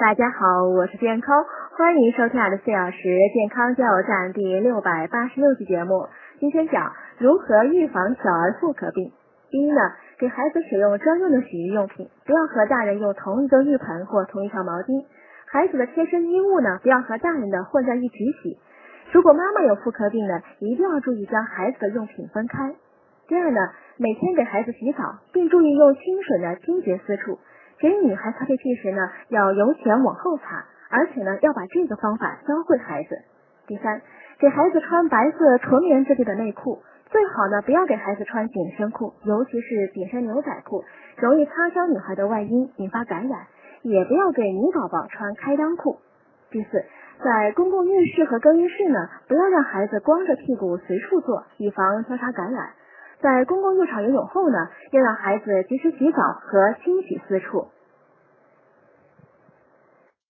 大家好，我是健康，欢迎收听我的四小时健康加油站第六百八十六期节目。今天讲如何预防小儿妇科病。第一呢，给孩子使用专用的洗浴用品，不要和大人用同一个浴盆或同一条毛巾。孩子的贴身衣物呢，不要和大人的混在一起洗。如果妈妈有妇科病呢，一定要注意将孩子的用品分开。第二呢，每天给孩子洗澡，并注意用清水呢清洁私处。给女孩擦屁屁时呢，要由前往后擦，而且呢，要把这个方法教会孩子。第三，给孩子穿白色纯棉质地的内裤，最好呢不要给孩子穿紧身裤，尤其是紧身牛仔裤，容易擦伤女孩的外阴，引发感染。也不要给女宝宝穿开裆裤。第四，在公共浴室和更衣室呢，不要让孩子光着屁股随处坐，以防交叉感染。在公共浴场游泳后呢，要让孩子及时洗澡和清洗私处。